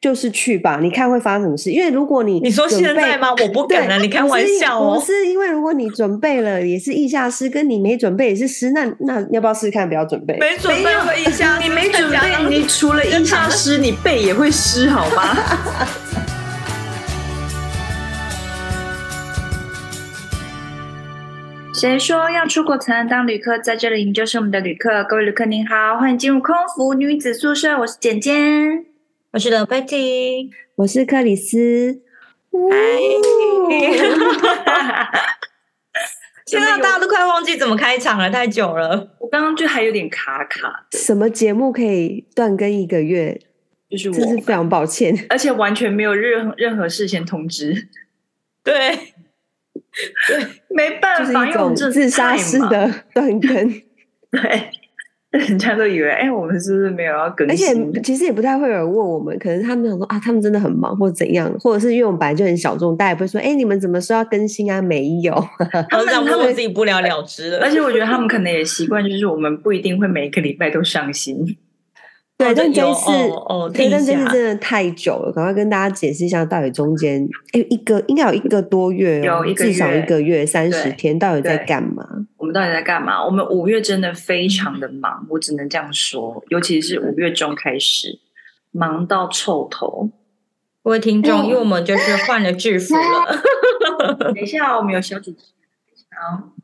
就是去吧，你看会发生什么事？因为如果你你说现在吗？我不敢了，你开玩笑哦。不是因为如果你准备了也是意下师，跟你没准备也是师，那那要不要试试看？不要准备，没准备会意下，你没准备，你除了意下师，你背也会湿，好吗？谁说要出国才能当旅客？在这里，你就是我们的旅客。各位旅客您好，欢迎进入空服女子宿舍。我是简简，我是刘贝蒂，我是克里斯。嗨！现在大家都快忘记怎么开场了，太久了。我刚刚就还有点卡卡。什么节目可以断更一个月？就是我，真是非常抱歉，而且完全没有任任何事先通知。对。对，没办法，就是一种自杀式的断更。对，人家都以为，哎、欸，我们是不是没有要更新？而且其实也不太会有人问我们，可能他们想说啊，他们真的很忙，或者怎样，或者是因为我们本来就很小众，大家也不会说，哎、欸，你们怎么说要更新啊？没有，他们他们自己不了了之了。而且我觉得他们可能也习惯，就是我们不一定会每个礼拜都上新。对，但这一次，哦，但这次真的太久了，赶快跟大家解释一下，到底中间哎，一个应该有一个多月，有一个月，至少一个月三十天，到底在干嘛？我们到底在干嘛？我们五月真的非常的忙，我只能这样说，尤其是五月中开始忙到臭头。各位听众，因为我们就是换了制服了。等一下，我们有小主持好，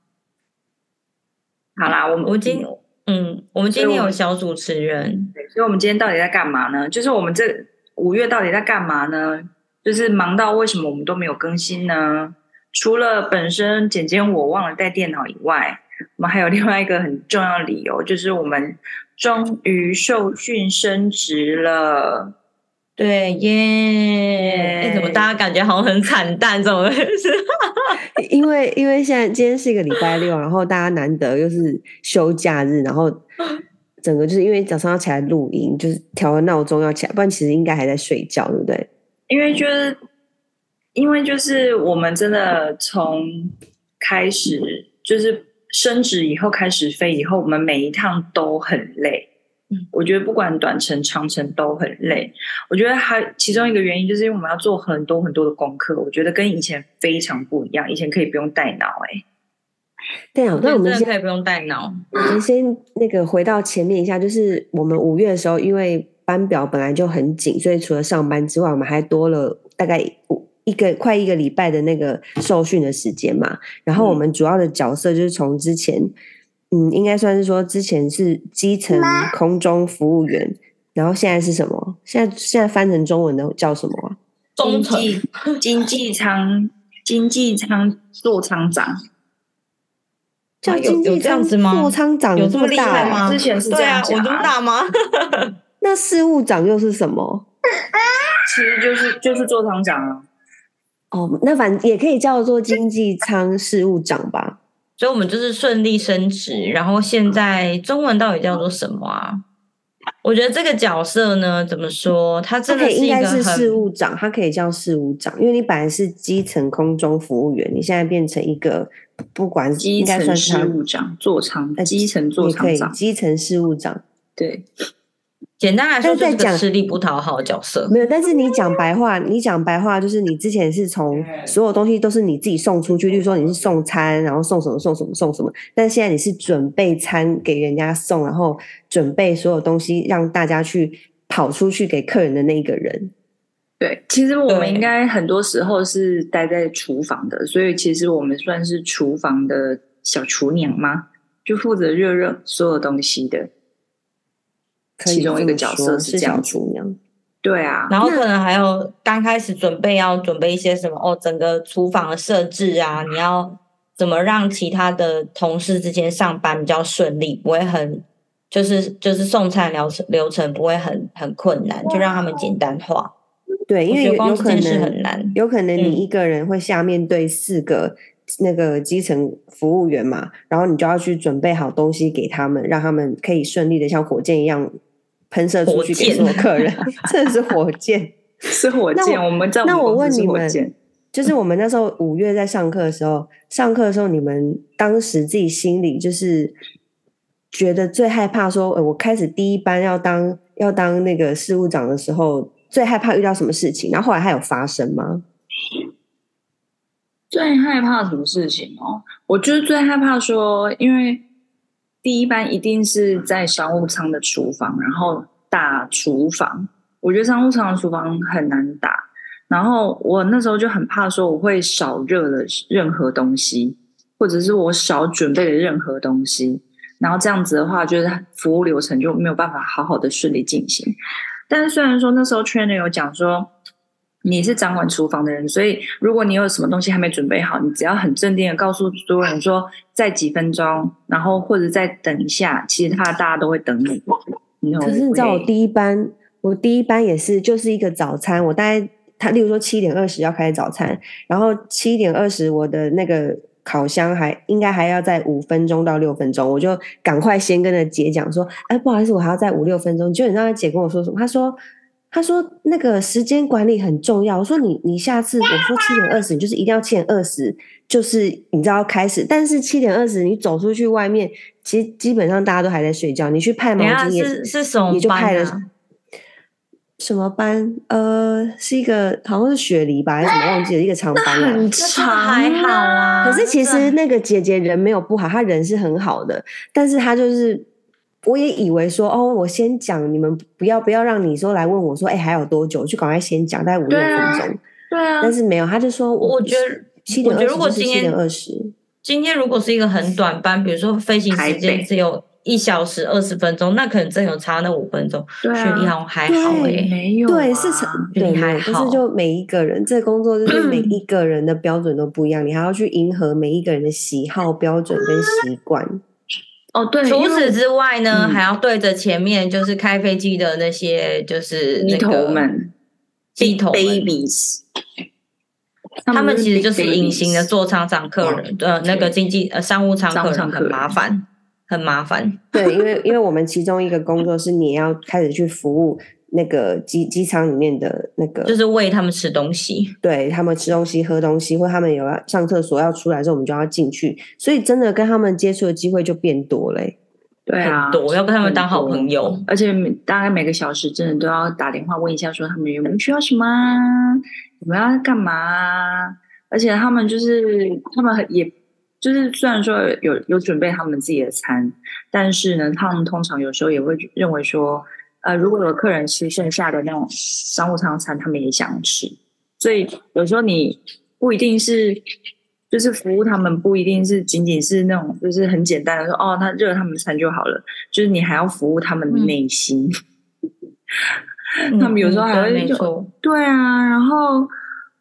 好啦，我们我今。嗯，我们今天有小主持人，对，所以我们今天到底在干嘛呢？就是我们这五月到底在干嘛呢？就是忙到为什么我们都没有更新呢？除了本身简简我忘了带电脑以外，我们还有另外一个很重要的理由，就是我们终于受训升职了。对耶！哎，怎么大家感觉好像很惨淡？怎么回事？因为因为现在今天是一个礼拜六，然后大家难得又是休假日，然后整个就是因为早上要起来录音，就是调个闹钟要起来，不然其实应该还在睡觉，对不对？因为就是因为就是我们真的从开始就是升职以后开始飞以后，我们每一趟都很累。嗯，我觉得不管短程长程都很累。我觉得还其中一个原因就是因为我们要做很多很多的功课。我觉得跟以前非常不一样。以前可以不用带脑，哎，对啊，那我们现在不用带脑。我们先那个回到前面一下，就是我们五月的时候，因为班表本来就很紧，所以除了上班之外，我们还多了大概一个快一个礼拜的那个受训的时间嘛。然后我们主要的角色就是从之前。嗯，应该算是说之前是基层空中服务员，然后现在是什么？现在现在翻成中文的叫什么啊？经济 经济舱经济舱座舱长，叫经济舱座舱长有这么厉害吗？之前是这样有这么大吗？那事务长又是什么？其实就是就是座舱长啊。哦，那反正也可以叫做经济舱事务长吧。所以，我们就是顺利升职。然后，现在中文到底叫做什么啊？我觉得这个角色呢，怎么说？他真的是一个很，他可以应该是事务长，他可以叫事务长，因为你本来是基层空中服务员，你现在变成一个不管基层事务长，座舱基层座舱长，基层事务长，对。简单来说，就是个吃力不讨好的角色。没有，但是你讲白话，你讲白话就是你之前是从所有东西都是你自己送出去，就是说你是送餐，然后送什么送什么送什么。但现在你是准备餐给人家送，然后准备所有东西让大家去跑出去给客人的那一个人。对，其实我们应该很多时候是待在厨房的，所以其实我们算是厨房的小厨娘吗？就负责热热所有东西的。其中一个角色是这样厨娘，对啊，然后可能还有刚开始准备要准备一些什么哦，整个厨房的设置啊，你要怎么让其他的同事之间上班比较顺利，不会很就是就是送餐流程流程不会很很困难，就让他们简单化。对，因为有可能是很难，有可能你一个人会下面对四个那个基层服务员嘛，嗯、然后你就要去准备好东西给他们，让他们可以顺利的像火箭一样。喷射出去给所有客人，这是火箭，是火箭。我们在那我问你们，就是我们那时候五月在上课的时候，上课的时候，你们当时自己心里就是觉得最害怕说，说、欸、我开始第一班要当要当那个事务长的时候，最害怕遇到什么事情？然后后来还有发生吗？最害怕什么事情哦？我就是最害怕说，因为第一班一定是在商务舱的厨房，然后打厨房。我觉得商务舱的厨房很难打，然后我那时候就很怕说我会少热了任何东西，或者是我少准备了任何东西，然后这样子的话，就是服务流程就没有办法好好的顺利进行。但是虽然说那时候 trainer 有讲说。你是掌管厨房的人，所以如果你有什么东西还没准备好，你只要很镇定的告诉所有人说在几分钟，然后或者再等一下，其实他大家都会等你。可是你知道我第一班，我第一班也是就是一个早餐，我大概他例如说七点二十要开始早餐，然后七点二十我的那个烤箱还应该还要再五分钟到六分钟，我就赶快先跟着姐讲说，哎，不好意思，我还要再五六分钟。就你知道姐跟我说什么？她说。他说：“那个时间管理很重要。”我说你：“你你下次我说七点二十，你就是一定要七点二十，就是你知道开始。但是七点二十你走出去外面，其实基本上大家都还在睡觉。你去派毛巾也是是什么啊？你就派了什么班？呃，是一个好像是雪梨吧，还是什么忘记了？一个长班啊，很长还好啊。可是其实那个姐姐人没有不好，她人是很好的，但是她就是。”我也以为说哦，我先讲，你们不要不要让你说来问我说，哎，还有多久？就赶快先讲，大概五六分钟。对啊，但是没有，他就说，我觉得七点二十，如果今天二十，今天如果是一个很短班，比如说飞行时间只有一小时二十分钟，那可能真有差那五分钟。对啊，雪梨好像还好哎，没有，对，是成对还好，就是就每一个人这个工作就是每一个人的标准都不一样，你还要去迎合每一个人的喜好、标准跟习惯。哦，对。除此之外呢，还要对着前面就是开飞机的那些就是那个们，机头 babies，他们其实就是隐形的座舱长客人，呃，那个经济呃商务舱客人很麻烦，很麻烦。对，因为因为我们其中一个工作是你要开始去服务。那个机机舱里面的那个，就是喂他们吃东西，对他们吃东西、喝东西，或他们有要上厕所要出来的时候，我们就要进去，所以真的跟他们接触的机会就变多了。对啊，多要跟他们当好朋友，而且大概每个小时真的都要打电话问一下，说他们有没有需要什么，我们要干嘛？而且他们就是他们也就是虽然说有有准备他们自己的餐，但是呢，他们通常有时候也会认为说。呃，如果有客人吃剩下的那种商务舱餐，他们也想吃，所以有时候你不一定是就是服务他们，不一定是仅仅是那种就是很简单的说哦，他热他们餐就好了，就是你还要服务他们的内心。嗯、他们有时候还会就、嗯、对啊，然后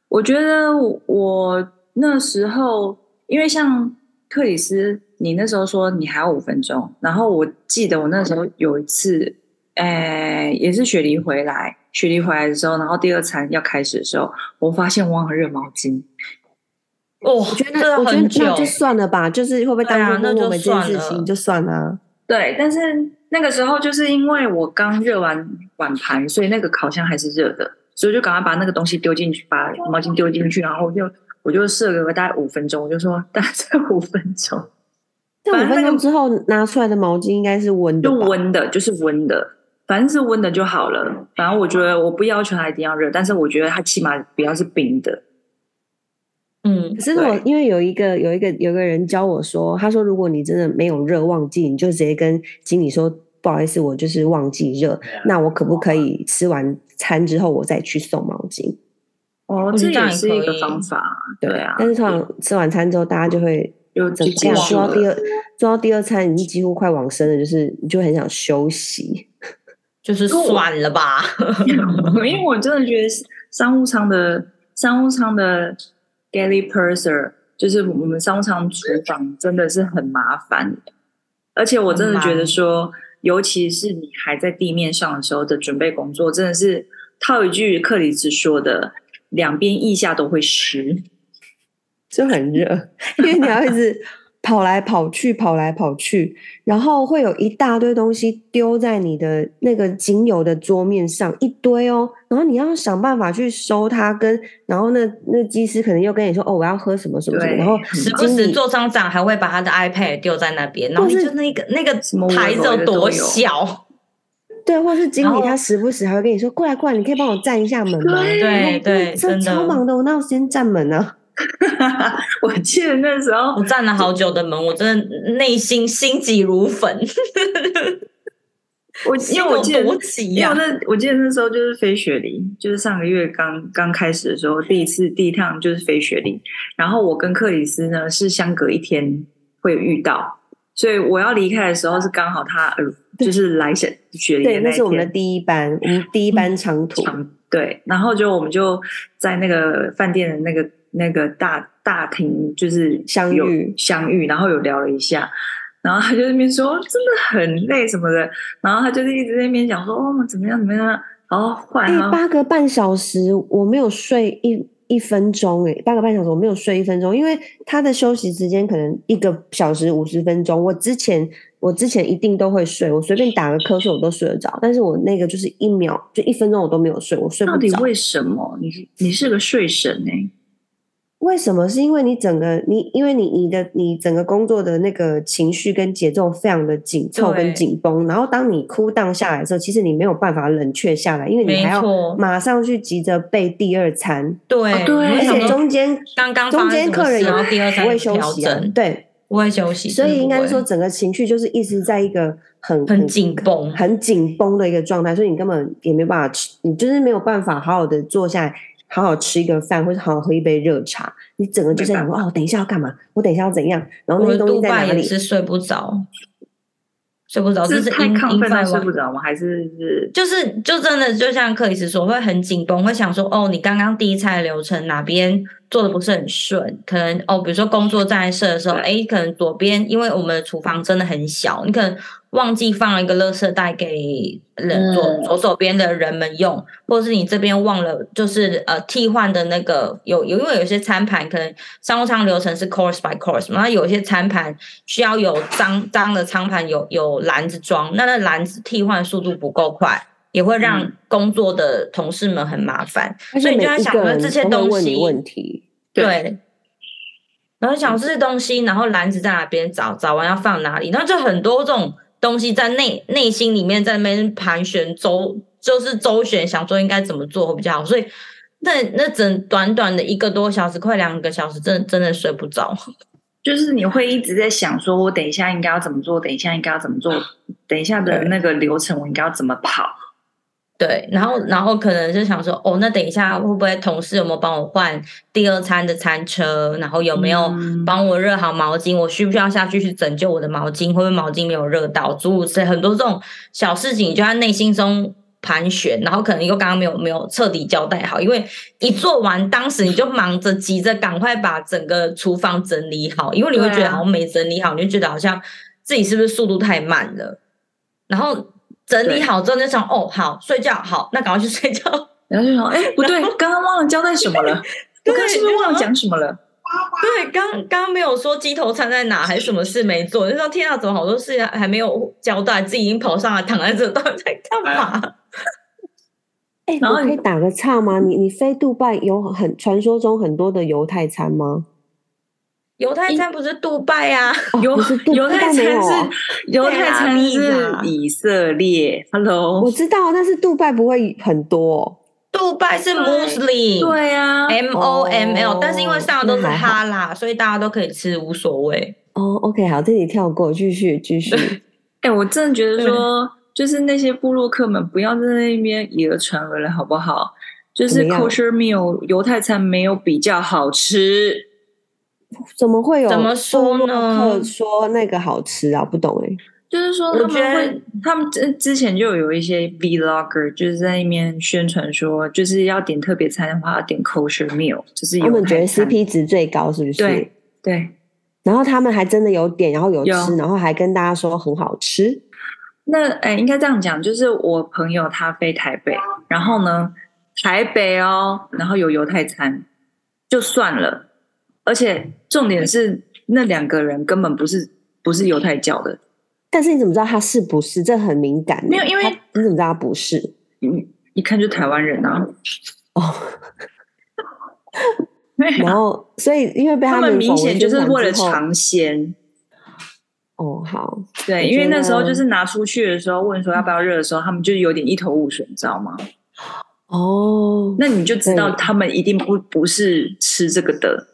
我觉得我那时候因为像克里斯，你那时候说你还有五分钟，然后我记得我那时候有一次。哎，也是雪梨回来，雪梨回来的时候，然后第二餐要开始的时候，我发现忘了热毛巾。哦，我觉得我觉得那就算了吧，就是会不会耽误我们这件事情，就算了。对，但是那个时候就是因为我刚热完碗盘，所以那个烤箱还是热的，所以就赶快把那个东西丢进去，把毛巾丢进去，然后就我就设个大概五分钟，我就说大概五分钟。这五分钟之后拿出来的毛巾应该是温的，就温的，就是温的。反正是温的就好了。反正我觉得我不要求它一定要热，但是我觉得它起码不要是冰的。嗯，可是我因为有一个有一个有一个人教我说，他说如果你真的没有热忘记，你就直接跟经理说不好意思，我就是忘记热，那我可不可以吃完餐之后我再去送毛巾？哦，这也是一个方法，对啊。但是通常吃完餐之后，大家就会又怎么样？做到第二做到第二餐，已经几乎快往生了，就是你就很想休息。就是算了吧，因为我真的觉得商务舱的商务舱的 galley purser 就是我们商务舱厨房真的是很麻烦，而且我真的觉得说，尤其是你还在地面上的时候的准备工作，真的是套一句克里斯说的，两边腋下都会湿，就很热，因为你要一直。跑来跑去，跑来跑去，然后会有一大堆东西丢在你的那个仅有的桌面上，一堆哦，然后你要想办法去收它，跟然后那那机师可能又跟你说哦，我要喝什么什么什么，然后时不时做商长还会把他的 iPad 丢在那边，然后你就那个那个台子有多小，对，或是经理他时不时还会跟你说过来过来，你可以帮我站一下门吗？对对，真的。超忙的，我哪有时间站门呢？我记得那时候我站了好久的门，我真的内心心急如焚。我因为我记得，多急呀、啊！因为那我记得那时候就是飞雪梨，就是上个月刚刚开始的时候，第一次第一趟就是飞雪梨。然后我跟克里斯呢是相隔一天会遇到，所以我要离开的时候是刚好他呃就是来雪雪梨的那。对，那是我们的第一班，我们第一班长途。长对，然后就我们就在那个饭店的那个那个大大厅就是相遇相遇，然后有聊了一下。然后他就那边说真的很累什么的，然后他就是一直在那边讲说哦怎么样怎么样，然后换哎八个半小时我没有睡一一分钟哎八个半小时我没有睡一分钟，因为他的休息时间可能一个小时五十分钟，我之前我之前一定都会睡，我随便打个瞌睡我都睡得着，但是我那个就是一秒就一分钟我都没有睡，我睡不着。到底为什么？你你是个睡神哎？为什么？是因为你整个你，因为你你的你整个工作的那个情绪跟节奏非常的紧凑跟紧绷，然后当你 cool down 下来的时候，其实你没有办法冷却下来，因为你还要马上去急着备第二餐。对对，而且中间刚刚中间客人也不会休息啊，对，不会休息，所以应该说整个情绪就是一直在一个很很紧绷、很紧绷的一个状态，所以你根本也没办法吃，你就是没有办法好好的坐下来。好好吃一个饭，或者好好喝一杯热茶，你整个就在想说哦，等一下要干嘛？我等一下要怎样？然后那些东西在哪里？是睡不着，睡不着，这是太亢奋了，睡不着吗？还是是就是就真的就像克里斯说，会很紧绷，会想说哦，你刚刚第一餐的流程哪边做的不是很顺？可能哦，比如说工作在设的时候，哎，可能左边，因为我们的厨房真的很小，你可能。忘记放了一个垃圾袋给人左、嗯、左手边的人们用，或者是你这边忘了，就是呃替换的那个有有，因为有些餐盘可能商务舱流程是 course by course，然后有些餐盘需要有脏脏的餐盘有有篮子装，那那篮子替换速度不够快，也会让工作的同事们很麻烦，嗯、所以你就在想说这些东西问题。对。对。然后想这些东西，然后篮子在哪边找，找完要放哪里，然后就很多这种。东西在内内心里面在那边盘旋周，就是周旋，想说应该怎么做会比较好。所以那那整短短的一个多小时，快两个小时，真的真的睡不着。就是你会一直在想，说我等一下应该要怎么做，等一下应该要怎么做，等一下的那个流程我应该要怎么跑。对，然后然后可能就想说，哦，那等一下会不会同事有没有帮我换第二餐的餐车？然后有没有帮我热好毛巾？我需不需要下去去拯救我的毛巾？会不会毛巾没有热到？诸如此类，很多这种小事情就在内心中盘旋，然后可能又刚刚没有没有彻底交代好，因为一做完，当时你就忙着急着赶快把整个厨房整理好，因为你会觉得好像没整理好，你就觉得好像自己是不是速度太慢了，然后。整理好之后就想哦，好睡觉，好，那赶快去睡觉。然后就想，哎、欸，不对，刚刚忘了交代什么了？我刚是不是忘了讲什么了？对，刚刚刚没有说鸡头餐在哪，还是什么事没做？就说天啊，怎么好多事还没有交代？自己已经跑上来躺在这，到底在干嘛？哎、欸，然后你可以打个岔吗？你你飞杜拜有很传说中很多的犹太餐吗？犹太餐不是杜拜啊，犹犹太餐是犹太餐是以色列。Hello，我知道，但是杜拜不会很多。杜拜是 Muslim，对啊，M O M L，但是因为上的都是哈拉，所以大家都可以吃，无所谓。哦，OK，好，这里跳过，继续继续。哎，我真的觉得说，就是那些部落客们不要在那边以讹传讹了，好不好？就是 Kosher Meal 犹太餐没有比较好吃。怎么会有？怎么说呢？说那个好吃啊，不懂哎、欸。就是说他们会，他们之之前就有一些 Vlogger 就是在那边宣传说，就是要点特别餐的话要点 Kosher Meal，就是他们觉得 CP 值最高，是不是？对对。然后他们还真的有点，然后有吃，有然后还跟大家说很好吃。那哎，应该这样讲，就是我朋友他飞台北，然后呢，台北哦，然后有犹太餐，就算了。而且重点是，那两个人根本不是不是犹太教的。但是你怎么知道他是不是？这很敏感。没有，因为你怎么知道他不是？你一看就台湾人啊。哦。然后，所以因为被他们，他们明显就是为了尝鲜。哦，好，对，因为那时候就是拿出去的时候问说要不要热的时候，他们就有点一头雾水，你知道吗？哦，那你就知道他们一定不不是吃这个的。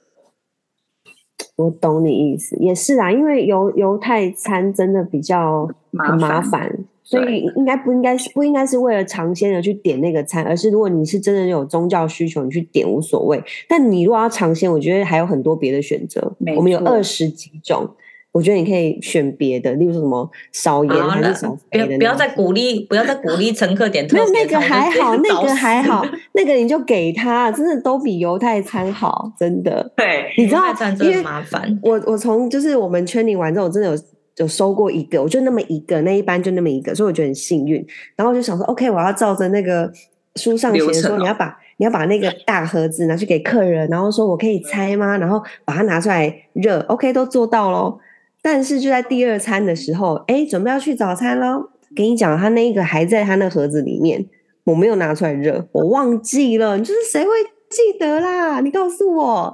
我懂你意思，也是啊，因为犹犹太餐真的比较很麻烦，所以应该不应该是不应该是为了尝鲜而去点那个餐，而是如果你是真的有宗教需求，你去点无所谓。但你如果要尝鲜，我觉得还有很多别的选择，我们有二十几种。我觉得你可以选别的，例如说什么少盐还是少肥的。不要不要再鼓励，不要再鼓励乘客点特别。那那个还好，那个还好，那个你就给他，真的都比犹太餐好，真的。对，你知道，因为麻烦。我我从就是我们 training 完之后，我真的有有收过一个，我就那么一个，那一班就那么一个，所以我觉得很幸运。然后我就想说，OK，我要照着那个书上写的说，你要把你要把那个大盒子拿去给客人，然后说我可以拆吗？然后把它拿出来热，OK，都做到喽。但是就在第二餐的时候，哎，准备要去早餐喽。跟你讲，他那个还在他那盒子里面，我没有拿出来热，我忘记了。就是谁会记得啦？你告诉我。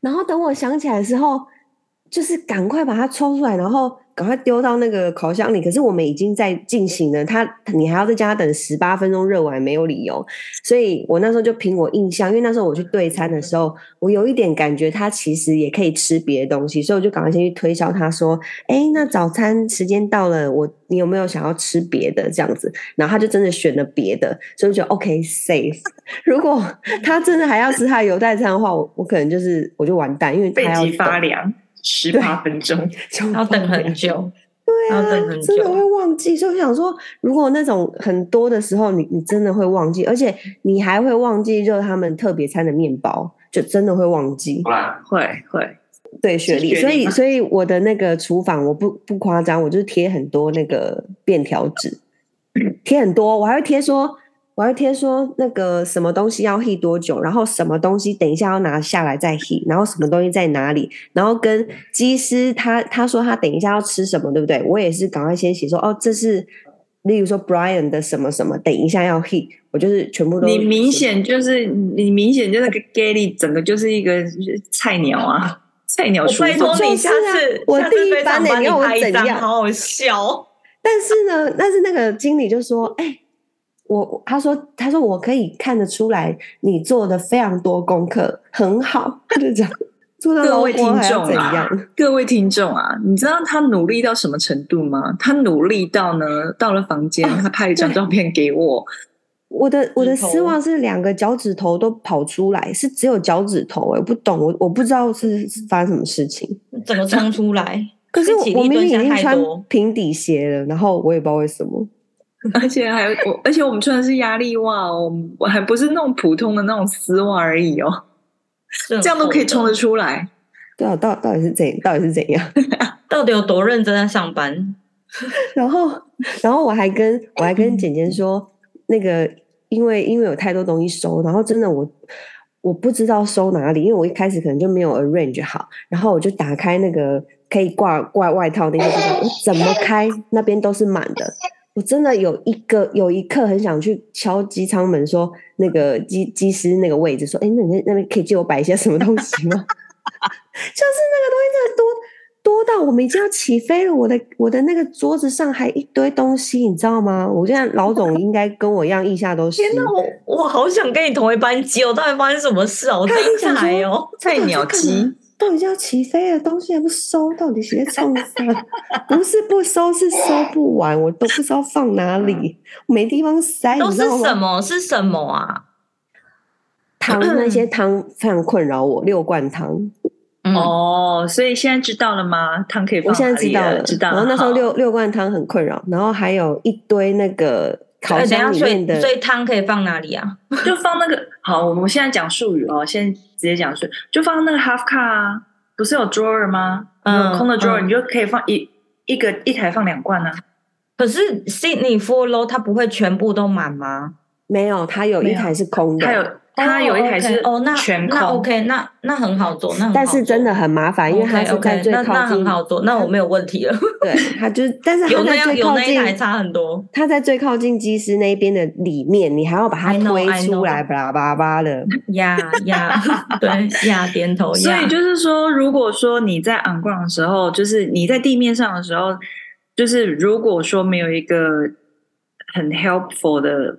然后等我想起来的时候，就是赶快把它抽出来，然后。赶快丢到那个烤箱里，可是我们已经在进行了，他你还要在家等十八分钟热完，没有理由。所以我那时候就凭我印象，因为那时候我去对餐的时候，我有一点感觉他其实也可以吃别的东西，所以我就赶快先去推销他说：“哎，那早餐时间到了，我你有没有想要吃别的这样子？”然后他就真的选了别的，所以我觉得 OK safe。如果他真的还要吃他的犹太餐的话，我我可能就是我就完蛋，因为他要发凉。十八分钟，要等很久。对啊，真的会忘记。所以我想说，如果那种很多的时候，你你真的会忘记，而且你还会忘记热他们特别餐的面包，就真的会忘记。会会，对，雪莉。所以所以我的那个厨房，我不不夸张，我就是贴很多那个便条纸，贴很多，我还会贴说。我还贴说那个什么东西要 heat 多久，然后什么东西等一下要拿下来再 heat，然后什么东西在哪里，然后跟机师他他说他等一下要吃什么，对不对？我也是赶快先写说哦，这是例如说 Brian 的什么什么，等一下要 heat，我就是全部都。你明显就是你明显就是个 Gary 整个就是一个菜鸟啊，菜鸟厨。拜托你下次我第一班的，你要我怎样？好好笑。但是呢，但是那个经理就说，哎、欸。我他说他说我可以看得出来你做的非常多功课很好，他就讲做到。各位听众啊，各位听众啊，你知道他努力到什么程度吗？他努力到呢，到了房间，他拍一张照片给我。我的我的丝袜是两个脚趾头都跑出来，是只有脚趾头，我不懂，我我不知道是发生什么事情，怎么冲出来？可是我我明明已经穿平底鞋了，然后我也不知道为什么。而且还我，而且我们穿的是压力袜哦，我还不是那种普通的那种丝袜而已哦，这样都可以冲得出来。对啊，到到底是怎到底是怎样？到底有多认真在上班？然后，然后我还跟我还跟简简说，那个因为因为有太多东西收，然后真的我我不知道收哪里，因为我一开始可能就没有 arrange 好，然后我就打开那个可以挂挂外套那些地方，我怎么开那边都是满的。我真的有一个有一刻很想去敲机舱门，说那个机机师那个位置，说：“哎，那你那边可以借我摆一些什么东西吗？” 就是那个东西真的多多到我们已经要起飞了，我的我的那个桌子上还一堆东西，你知道吗？我现在老总应该跟我一样，腋下都是。天哪，我我好想跟你同一班机哦！到底发生什么事啊？我太菜哦，菜鸟机。都已经要起飞了，东西还不收，到底谁在冲啥？不是不收，是收不完，我都不知道放哪里，没地方塞。都是什么？是什么啊？汤那些 汤非常困扰我，六罐汤。嗯、哦，所以现在知道了吗？汤可以？我现在知道了，知道了。然后那时候六六罐汤很困扰，然后还有一堆那个烤箱里面的，所以汤可以放哪里啊？就放那个。好，我们现在讲术语哦，先。直接讲是，就放那个 half car 啊，不是有 drawer 吗？嗯，空的 drawer，你就可以放一一个一台放两罐呢、啊。可是 Sydney Four Low 它不会全部都满吗？没有，它有一台是空的。它有它有一台是哦，那全空那 OK，那那很好做，那很好但是真的很麻烦，因为它是在最靠近。那那很好做，那我没有问题了。对，它就是，但是有那样有那一台差很多。它在最靠近机师那边的里面，你还要把它推出来，巴拉巴拉的。呀呀，对呀，点头。所以就是说，如果说你在 on ground 的时候，就是你在地面上的时候，就是如果说没有一个很 helpful 的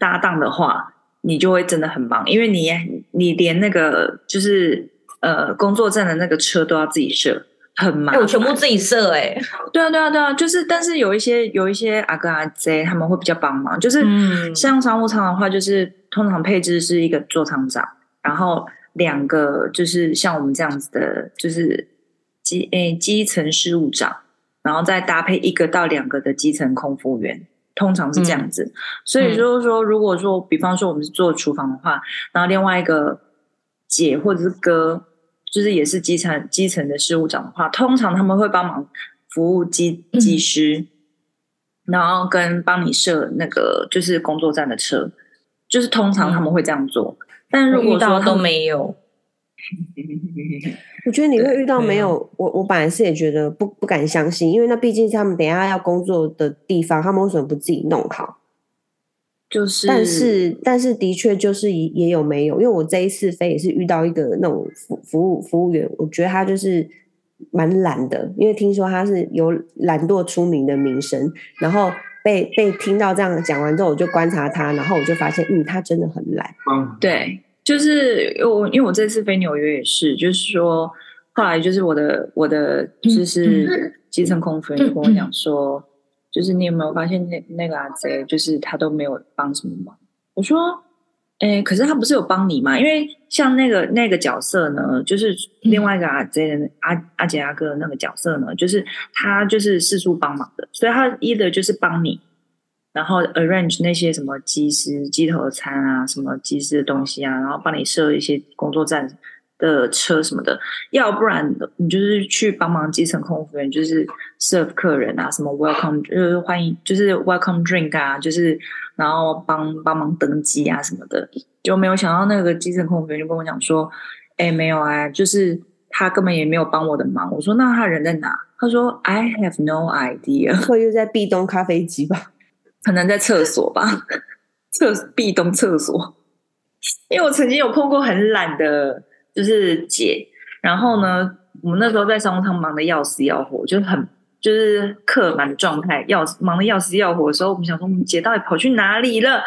搭档的话。你就会真的很忙，因为你你连那个就是呃工作站的那个车都要自己设，很忙。我全部自己设哎、欸。对啊对啊对啊，就是但是有一些有一些阿哥阿姐他们会比较帮忙，就是像商务舱的话，就是通常配置是一个座舱长，然后两个就是像我们这样子的，就是基诶基层事务长，然后再搭配一个到两个的基层空服员。通常是这样子，嗯、所以就是说，如果说，比方说我们是做厨房的话，然后另外一个姐或者是哥，就是也是基层基层的事务长的话，通常他们会帮忙服务机机师，嗯、然后跟帮你设那个就是工作站的车，就是通常他们会这样做。嗯、但如果说都没有。我觉得你会遇到没有我，我本来是也觉得不不敢相信，因为那毕竟是他们等一下要工作的地方，他们为什么不自己弄好？就是，但是但是的确就是也有没有，因为我这一次飞也是遇到一个那种服服务服务员，我觉得他就是蛮懒的，因为听说他是有懒惰出名的名声，然后被被听到这样讲完之后，我就观察他，然后我就发现，嗯，他真的很懒。嗯，对。就是我，因为我这次飞纽约也是，就是说，后来就是我的我的就是基层空服员就跟我讲说，就是你有没有发现那那个阿贼，就是他都没有帮什么忙。我说，哎，可是他不是有帮你吗？因为像那个那个角色呢，就是另外一个阿贼的阿阿杰阿哥的那个角色呢，就是他就是四处帮忙的，所以他一的就是帮你。然后 arrange 那些什么机师机头餐啊，什么机师的东西啊，然后帮你设一些工作站的车什么的，要不然你就是去帮忙基层空服员，就是 serve 客人啊，什么 welcome 就是欢迎，就是 welcome drink 啊，就是然后帮帮忙登机啊什么的，就没有想到那个基层空服员就跟我讲说，哎，没有啊，就是他根本也没有帮我的忙。我说那他人在哪？他说 I have no idea，会又在壁咚咖啡机吧？可能在厕所吧，厕壁咚厕所。因为我曾经有碰过很懒的，就是姐。然后呢，我们那时候在商务舱忙的要死要活，就很就是客满的状态，要忙的要死要活的时候，我们想说，我们姐到底跑去哪里了？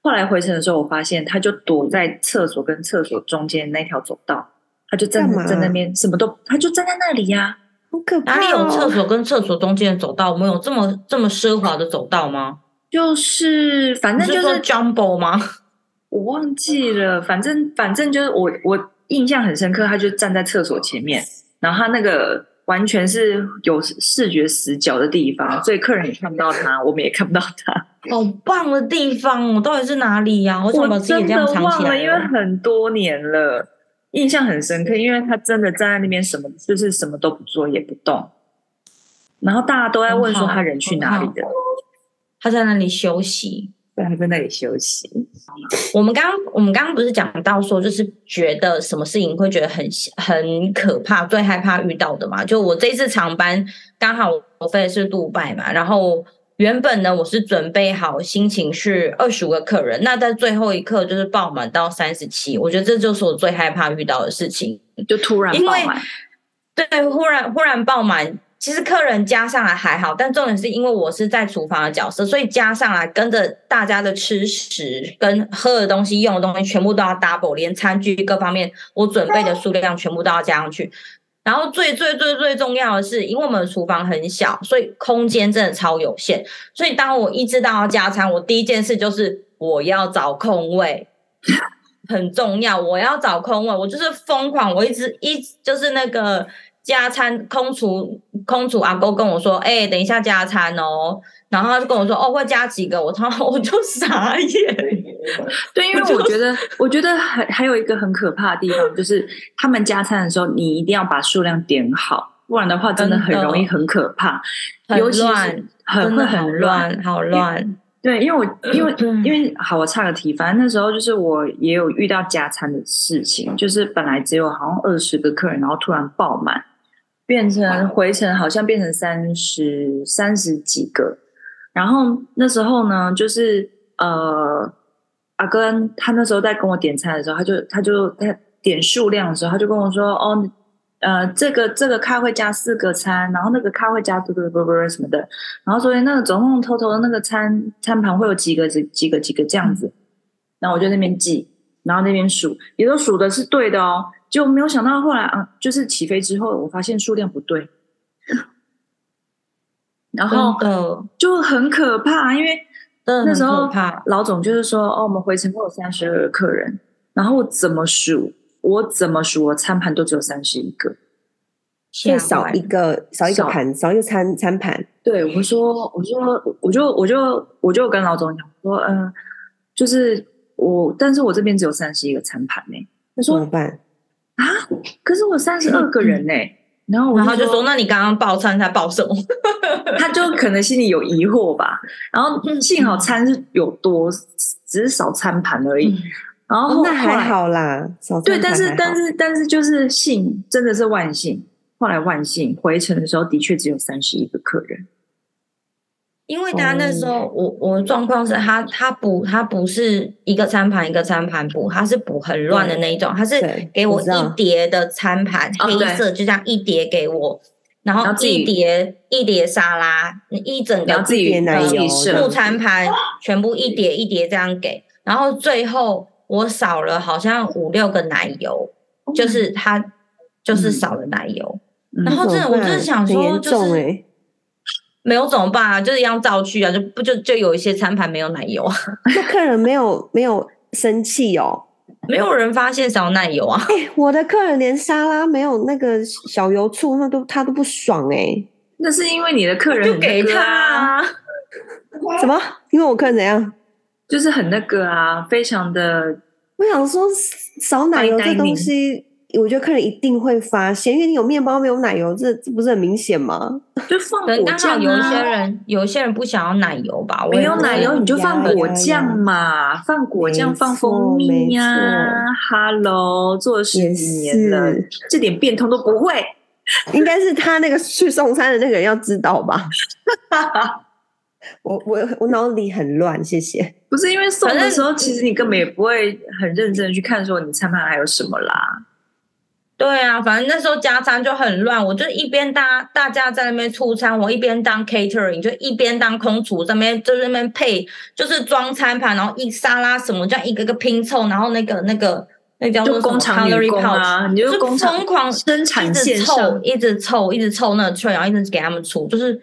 后来回程的时候，我发现她就躲在厕所跟厕所中间那条走道，她就站在那边，什么都，她就站在那里呀、啊，好可怕、哦！哪里有厕所跟厕所中间的走道？我们有这么这么奢华的走道吗？就是，反正就是 Jumbo 吗？我忘记了，反正反正就是我我印象很深刻，他就站在厕所前面，然后他那个完全是有视觉死角的地方，所以客人也看不到他，我们也看不到他。好棒的地方，我到底是哪里呀、啊？我怎么自己这样藏起来了？我真的忘了，因为很多年了，印象很深刻，因为他真的站在那边，什么就是什么都不做，也不动，然后大家都在问说他人去哪里的。他在那里休息，对，他在那里休息。我们刚刚，我们刚刚不是讲到说，就是觉得什么事情会觉得很很可怕，最害怕遇到的嘛？就我这次长班刚好我飞的是杜拜嘛，然后原本呢我是准备好心情是二十五个客人，那在最后一刻就是爆满到三十七，我觉得这就是我最害怕遇到的事情，就突然爆满，对，忽然忽然爆满。其实客人加上来还好，但重点是因为我是在厨房的角色，所以加上来跟着大家的吃食跟喝的东西、用的东西全部都要 double，连餐具各方面我准备的数量全部都要加上去。然后最最最最重要的是，因为我们厨房很小，所以空间真的超有限。所以当我一知道要加餐，我第一件事就是我要找空位，很重要，我要找空位，我就是疯狂，我一直一就是那个。加餐空厨空厨阿公跟我说：“哎、欸，等一下加餐哦。”然后他就跟我说：“哦，会加几个？”我他我就傻眼。对，因为我觉得，我觉得还还有一个很可怕的地方，就是他们加餐的时候，你一定要把数量点好，不然的话真的很容易很可怕，很尤其是很乱，真的很乱，好乱。对，因为我 因为因为好，我岔个题，反正那时候就是我也有遇到加餐的事情，就是本来只有好像二十个客人，然后突然爆满，变成回程好像变成三十三十几个，然后那时候呢，就是呃，阿哥他那时候在跟我点餐的时候，他就他就他点数量的时候，他就跟我说哦。呃，这个这个咖会加四个餐，然后那个咖会加这个不不不什么的，然后所以那个总共偷偷的那个餐餐盘会有几个几几个几个这样子，然后我就那边记，然后那边数，也都数的是对的哦，就没有想到后来啊，就是起飞之后，我发现数量不对，然后就很可怕，因为那时候老总就是说哦，我们回程会有三十二个客人，然后我怎么数？我怎么数，我餐盘都只有三十一个，就少一个少一个盘，少一个餐餐盘。对，我说，我说，我就我就我就跟老总讲说，嗯、呃，就是我，但是我这边只有三十一个餐盘呢。他说怎么办啊？可是我三十二个人呢。然后我然后就说，那你刚刚报餐他报什么？他就可能心里有疑惑吧。然后幸好餐是有多，只是少餐盘而已。嗯然后，后、哦、那还好啦，对，但是但是但是就是幸，真的是万幸。后来万幸回程的时候，的确只有三十一个客人。因为他那时候，哦、我我的状况是他他补他不是一个餐盘一个餐盘补，他是补很乱的那一种，他是给我一叠的餐盘，黑色就这样一叠给我，然后一叠一叠沙拉，一整个自己奶油木餐盘全部一叠一叠这样给，然后最后。我少了好像五六个奶油，嗯、就是他就是少了奶油，嗯、然后真的，我就是想说，就是没有怎么办啊？就是一样照去啊，就不就就有一些餐盘没有奶油啊。那客人没有没有生气哦，没有人发现少奶油啊。欸、我的客人连沙拉没有那个小油醋，那都他都不爽哎、欸。那是因为你的客人很给他啊？什么？因为我客人怎样？就是很那个啊，非常的。我想说，少奶油这东西，我觉得客人一定会发现，因为你有面包没有奶油，这这不是很明显吗？就放果酱啊。有一些人，有一些人不想要奶油吧？没有奶油你就放果酱嘛，放果酱放蜂蜜呀。Hello，做了十几年了，这点变通都不会，应该是他那个去送餐的那个人要知道吧？我我我脑里很乱，谢谢。不是因为送的时候，其实你根本也不会很认真的去看，说你餐盘还有什么啦。对啊，反正那时候加餐就很乱，我就一边大大家在那边出餐，我一边当 catering，就一边当空厨，在那边就在那边配，就是装餐盘，然后一沙拉什么这样一个个拼凑，然后那个那个那叫做工厂女工啊，你就疯狂生产线凑一直凑一直凑那个 tray，然后一直给他们出，就是。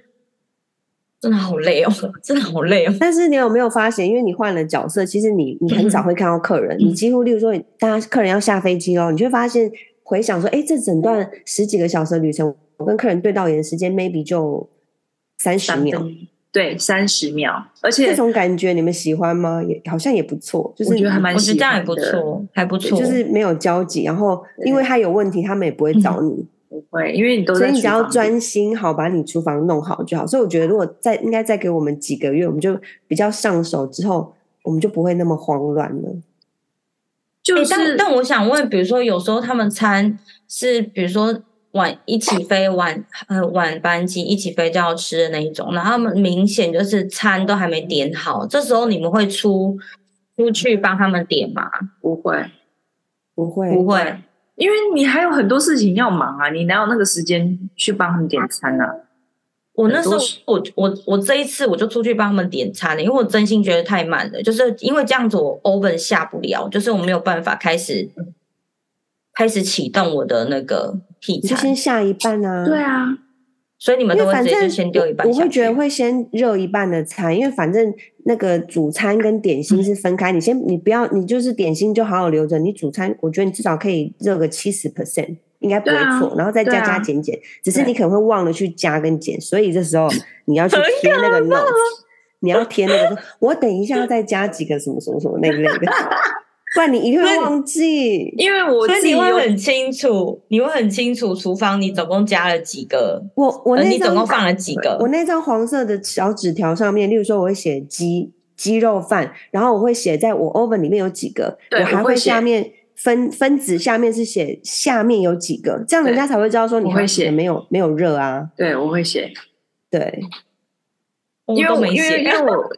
真的好累哦，真的好累哦。但是你有没有发现，因为你换了角色，其实你你很少会看到客人，嗯、你几乎，例如说，大家客人要下飞机哦，你就会发现回想说，哎，这整段十几个小时的旅程，我跟客人对到眼的时间，maybe 就三十秒，对，三十秒。而且这种感觉你们喜欢吗？也好像也不错，就是我觉得还蛮喜欢的，我觉得这样也不错，还不错，就是没有交集，然后因为他有问题，他们也不会找你。嗯不会，因为你都在，所以你只要专心好把你厨房弄好就好。所以我觉得，如果再应该再给我们几个月，我们就比较上手之后，我们就不会那么慌乱了。就但但我想问，比如说有时候他们餐是，比如说晚一起飞晚呃晚班机一起飞就要吃的那一种，然后他们明显就是餐都还没点好，这时候你们会出出去帮他们点吗？不会，不会，不会。因为你还有很多事情要忙啊，你哪有那个时间去帮他们点餐啊？我那时候，我我我这一次我就出去帮他们点餐了，因为我真心觉得太慢了，就是因为这样子我 oven 下不了，就是我没有办法开始开始启动我的那个披萨，就先下一半啊。对啊。所以你们都会直接就先丢一半，我会觉得会先热一半的餐，因为反正那个主餐跟点心是分开。嗯、你先，你不要，你就是点心就好好留着。你主餐，我觉得你至少可以热个七十 percent，应该不会错。啊、然后再加加减减，啊、只是你可能会忘了去加跟减，所以这时候你要去贴那个 note，你要贴那个说，我等一下再加几个什么什么什么那一类的。不然你一定会忘记，因为我自己会很清楚，你会很清楚厨房你总共加了几个，我我那你总共放了几个，我那张黄色的小纸条上面，例如说我会写鸡鸡肉饭，然后我会写在我 oven 里面有几个，我还会下面分分子下面是写下面有几个，这样人家才会知道说你会写没有没有热啊。对，我会写，对，因为因为因为我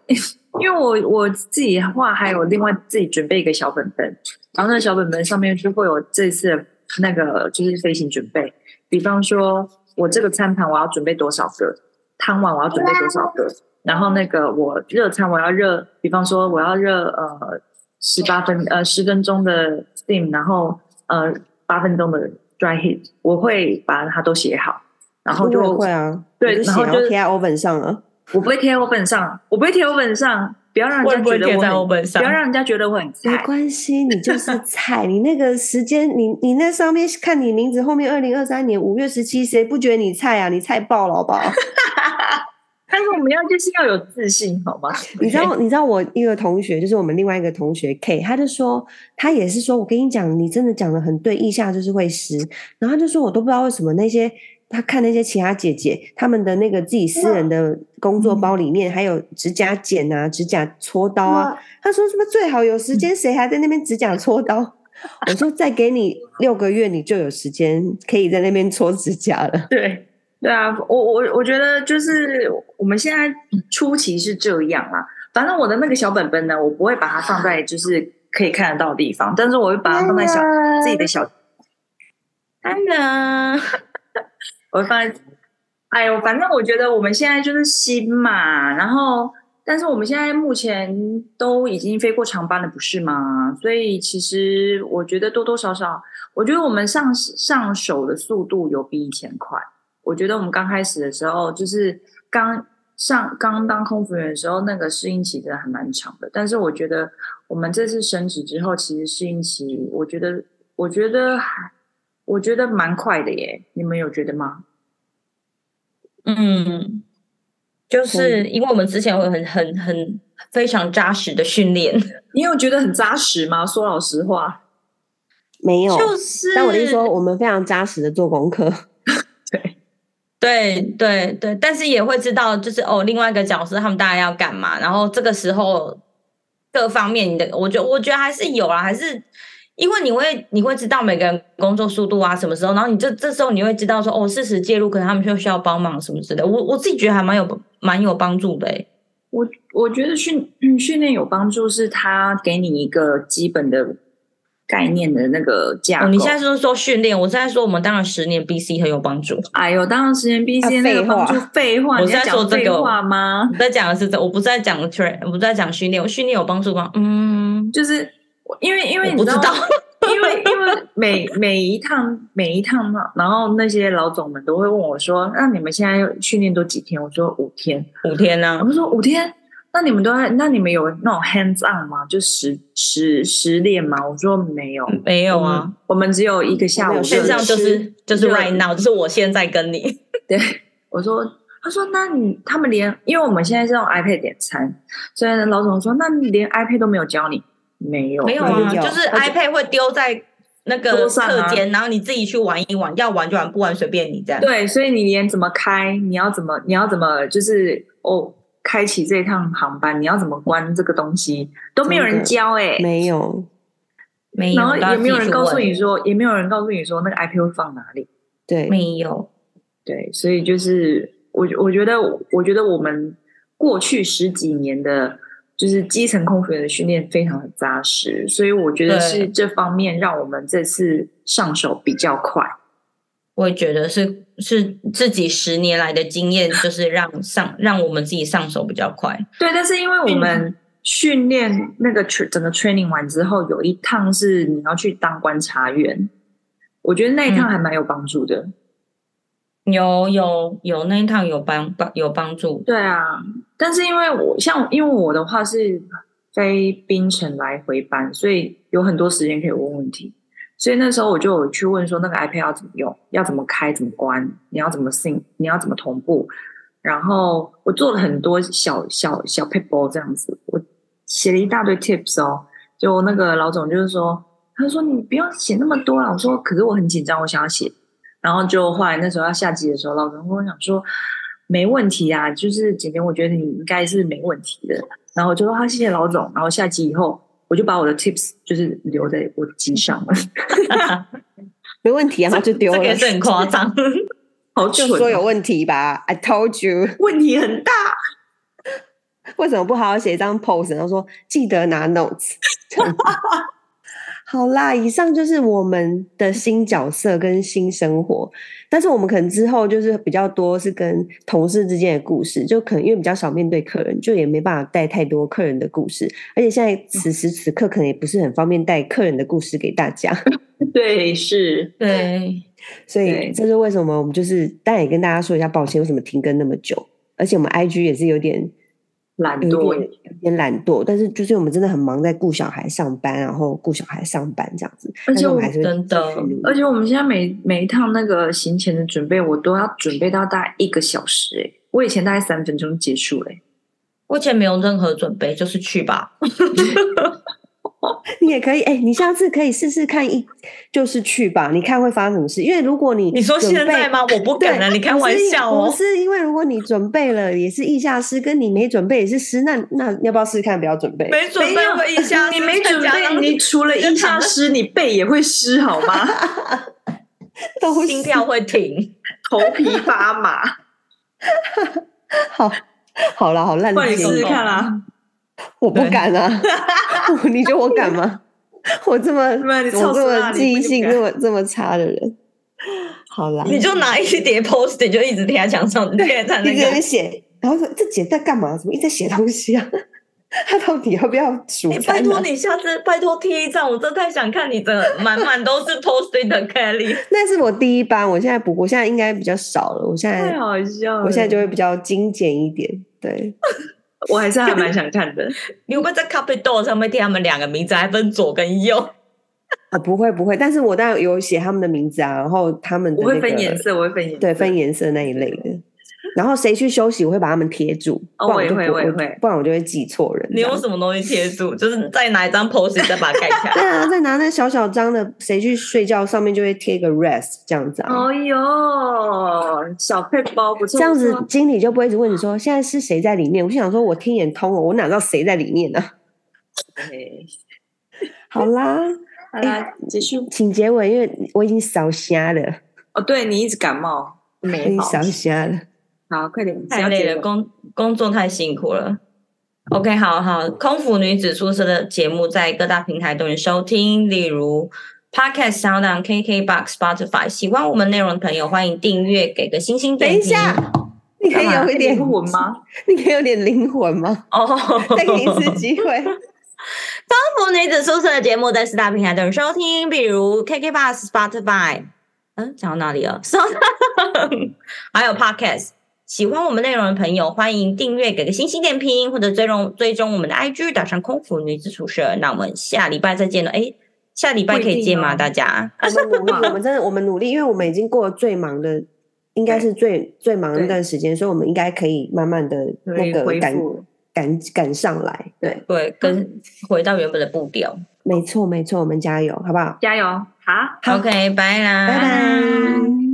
因为我我自己画还有另外自己准备一个小本本，然后那个小本本上面就会有这次那个就是飞行准备，比方说我这个餐盘我要准备多少个，汤碗我要准备多少个，然后那个我热餐我要热，比方说我要热呃十八分呃十分钟的 steam，然后呃八分钟的 dry heat，我会把它都写好，然后就会啊，对就写然然后就贴在 oven 上了。我不会贴在 oven 上，我不会贴 oven 上，不要让人家觉得我我不会贴在很 oven 上不要让人家觉得我很菜没。关系，你就是 菜。你那个时间，你你那上面看你名字后面，二零二三年五月十七，谁不觉得你菜啊？你菜爆了，好不好？但是我们要就是要有自信，好吗？你知道，你知道我一个同学，就是我们另外一个同学 K，他就说，他也是说，我跟你讲，你真的讲的很对，腋下就是会湿。然后他就说，我都不知道为什么那些他看那些其他姐姐，他们的那个自己私人的工作包里面，还有指甲剪啊、指甲搓刀啊。他说，什么最好有时间，谁还在那边指甲搓刀？我说，再给你六个月，你就有时间可以在那边搓指甲了。对对啊，我我我觉得就是我们现在初期是这样啦。反正我的那个小本本呢，我不会把它放在就是可以看得到的地方，但是我会把它放在小自己的小，安娜，我会放在。哎呦，反正我觉得我们现在就是新嘛，然后但是我们现在目前都已经飞过长班了，不是吗？所以其实我觉得多多少少，我觉得我们上上手的速度有比以前快。我觉得我们刚开始的时候，就是刚上刚当空服员的时候，那个适应期真的还蛮长的。但是我觉得我们这次升职之后，其实适应期，我觉得我觉得还我觉得蛮快的耶。你们有觉得吗？嗯，就是因为我们之前有很很很非常扎实的训练，你有觉得很扎实吗？说老实话，没有，就是。但我的意思说，我们非常扎实的做功课。对。对对，但是也会知道，就是哦，另外一个角色他们大概要干嘛，然后这个时候各方面你的，我觉得我觉得还是有啦，还是因为你会你会知道每个人工作速度啊什么时候，然后你这这时候你会知道说哦，适时介入，可能他们就需要帮忙什么之类的。我我自己觉得还蛮有蛮有帮助的诶。我我觉得训训练有帮助，是他给你一个基本的。概念的那个架构，哦，你现在是说训练？我是在说我们当然十年 BC 很有帮助。哎呦，当然十年 BC 那个帮助，废话，我在说这个话吗？我在讲的是这，我不在讲 train，我不在讲训练。我训练有帮助吗？嗯，就是因为因为你知道，因为因为每每一趟每一趟嘛，然后那些老总们都会问我说：“那你们现在训练都几天？”我说：“五天，五天呢、啊？”我们说：“五天。”那你们都在？那你们有那种 hands on 吗？就实实实练吗？我说没有，没有啊。嗯、我们只有一个下午。线上就是就是 right now，就是我现在跟你。对，我说，他说，那你他们连，因为我们现在是用 iPad 点餐，所以老总说，那你连 iPad 都没有教你？没有，没有啊，就是 iPad 会丢在那个课间，啊、然后你自己去玩一玩，要玩就玩，不玩随便你这样。对，所以你连怎么开，你要怎么，你要怎么，就是哦。开启这一趟航班，你要怎么关这个东西都没有人教哎、欸，没有，没有，然后也没有人告诉你说，也没有人告诉你说那个 iPad 会放哪里，对，没有，对，所以就是我我觉得，我觉得我们过去十几年的，就是基层空服员的训练非常的扎实，所以我觉得是这方面让我们这次上手比较快。我也觉得是是自己十年来的经验，就是让上让我们自己上手比较快。对，但是因为我们训练那个整个 training 完之后，有一趟是你要去当观察员，我觉得那一趟还蛮有帮助的。嗯、有有有，那一趟有帮帮有帮助。对啊，但是因为我像因为我的话是飞槟城来回班，所以有很多时间可以问问题。所以那时候我就有去问说，那个 iPad 要怎么用，要怎么开，怎么关，你要怎么 sync，你要怎么同步。然后我做了很多小小小 paper 这样子，我写了一大堆 tips 哦。就那个老总就是说，他说你不要写那么多啊。我说可是我很紧张，我想要写。然后就后来那时候要下机的时候，老总跟我讲说，没问题啊，就是姐姐，我觉得你应该是没问题的。然后我就说：“好，谢谢老总。”然后下集以后，我就把我的 tips 就是留在我的机上了。没问题啊，他就丢了。这个也是很夸张，好蠢，就说有问题吧？I told you，问题很大。为什么不好好写一张 post？然后说记得拿 notes。好啦，以上就是我们的新角色跟新生活，但是我们可能之后就是比较多是跟同事之间的故事，就可能因为比较少面对客人，就也没办法带太多客人的故事，而且现在此时此刻可能也不是很方便带客人的故事给大家。对，是，对，所以这是为什么我们就是，但也跟大家说一下抱歉，为什么停更那么久，而且我们 IG 也是有点。懒惰，有点懒惰，但是就是我们真的很忙，在顾小孩上班，然后顾小孩上班这样子。而且我们还是真的，而且我们现在每每一趟那个行前的准备，我都要准备到大概一个小时。诶，我以前大概三分钟结束嘞，我以前没有任何准备，就是去吧。你也可以，哎、欸，你下次可以试试看一，就是去吧，你看会发生什么事？因为如果你你说现在吗？我不敢了，你开玩笑哦。不是因为如果你准备了也是意下湿，跟你没准备也是湿，那那要不要试试看？不要准备，没准备会意下，你没准备，你除了意下湿，你背也会湿，好吗？都心跳会停，头皮发麻。好，好了，好烂，快你试试看啦。我不敢啊！你觉得我敢吗？我这么 我这么记忆性这么这么差的人，好啦，你就拿一叠 post，你就一直贴在墙上，贴在那个写，然后说这姐在干嘛？怎么一直在写东西啊？他到底要不要数？拜托你下次拜托贴一张，我真太想看你的满满都是 post 的 Kelly。那是我第一班，我现在不，我现在应该比较少了。我现在太好笑了，我现在就会比较精简一点，对。我还是还蛮想看的。你会不会在 copy door 上面贴他们两个名字，还分左跟右？啊，不会不会，但是我当然有写他们的名字啊，然后他们的、那个、我会分颜色，我会分颜色，对，分颜色那一类的。然后谁去休息，我会把他们贴住。哦，我也会，我也会，不然我就会记错人。你用什么东西贴住？就是再拿一张 post 再把它盖起来。对啊，再拿那小小张的，谁去睡觉上面就会贴一个 rest 这样子啊。哦哟，小配包不错。这样子经理就不会一直问你说现在是谁在里面。我就想说，我听眼通了，我哪知道谁在里面呢？好啦，好啦，结束，请结尾，因为我已经烧瞎了。哦，对你一直感冒，没好，烧瞎了。好，快点！太累了，工工作太辛苦了。OK，好好，空腹女子宿舍的节目在各大平台都能收听，例如 Podcast、SoundOn、KKBox、Spotify。喜欢我们内容的朋友，欢迎订阅，给个星星点评。等一下，你可以有一点灵魂吗？你可以有点灵魂吗？哦，再给你一次机会。空腹女子宿舍的节目在四大平台都能收听，比如 KKBox、Spotify。嗯，讲到哪里了？SoundOn，还有 Podcast。喜欢我们内容的朋友，欢迎订阅，给个星星点评，或者追踪追踪我们的 IG，打上空服女子宿舍。那我们下礼拜再见了。哎，下礼拜可以见吗？大家？我们努力，我们真的，我们努力，因为我们已经过了最忙的，应该是最最忙的那段时间，所以我们应该可以慢慢的那个赶赶赶上来。对对，跟回到原本的步调。没错没错，我们加油，好不好？加油，好，好，OK，拜啦，拜拜。